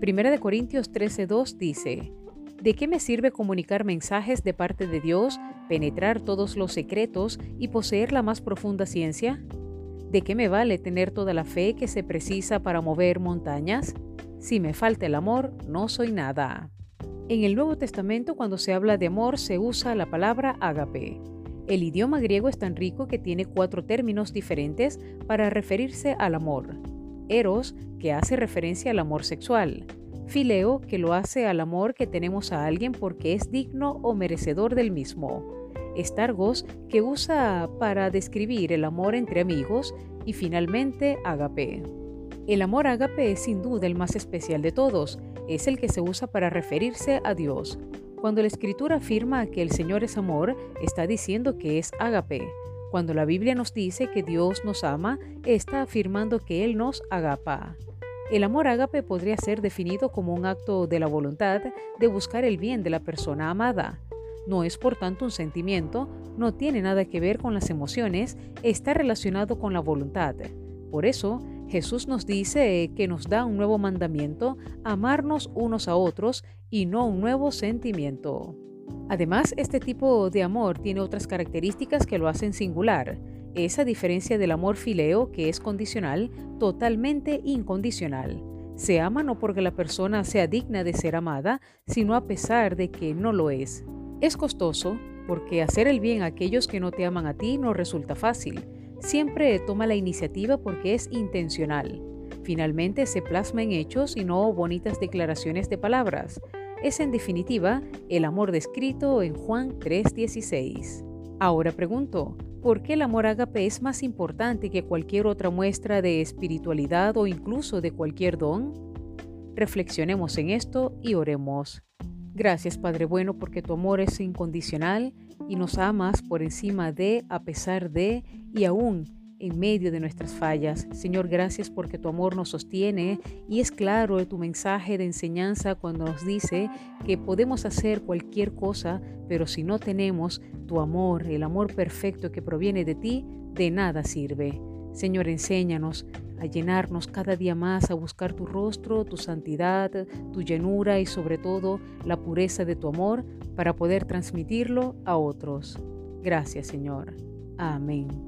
Primera de Corintios 13:2 dice, ¿De qué me sirve comunicar mensajes de parte de Dios, penetrar todos los secretos y poseer la más profunda ciencia? ¿De qué me vale tener toda la fe que se precisa para mover montañas? Si me falta el amor, no soy nada. En el Nuevo Testamento, cuando se habla de amor, se usa la palabra ágape. El idioma griego es tan rico que tiene cuatro términos diferentes para referirse al amor. Eros, que hace referencia al amor sexual. Fileo, que lo hace al amor que tenemos a alguien porque es digno o merecedor del mismo. Estargos, que usa para describir el amor entre amigos. Y finalmente, agape. El amor agape es sin duda el más especial de todos, es el que se usa para referirse a Dios. Cuando la escritura afirma que el Señor es amor, está diciendo que es agape. Cuando la Biblia nos dice que Dios nos ama, está afirmando que Él nos agapa. El amor ágape podría ser definido como un acto de la voluntad de buscar el bien de la persona amada. No es por tanto un sentimiento, no tiene nada que ver con las emociones, está relacionado con la voluntad. Por eso, Jesús nos dice que nos da un nuevo mandamiento, amarnos unos a otros y no un nuevo sentimiento. Además, este tipo de amor tiene otras características que lo hacen singular. Es a diferencia del amor fileo, que es condicional, totalmente incondicional. Se ama no porque la persona sea digna de ser amada, sino a pesar de que no lo es. Es costoso porque hacer el bien a aquellos que no te aman a ti no resulta fácil. Siempre toma la iniciativa porque es intencional. Finalmente se plasma en hechos y no bonitas declaraciones de palabras es en definitiva el amor descrito en Juan 3:16. Ahora pregunto, ¿por qué el amor ágape es más importante que cualquier otra muestra de espiritualidad o incluso de cualquier don? Reflexionemos en esto y oremos. Gracias Padre bueno porque tu amor es incondicional y nos amas por encima de, a pesar de y aún en medio de nuestras fallas. Señor, gracias porque tu amor nos sostiene y es claro tu mensaje de enseñanza cuando nos dice que podemos hacer cualquier cosa, pero si no tenemos tu amor, el amor perfecto que proviene de ti, de nada sirve. Señor, enséñanos a llenarnos cada día más, a buscar tu rostro, tu santidad, tu llenura y sobre todo la pureza de tu amor para poder transmitirlo a otros. Gracias, Señor. Amén.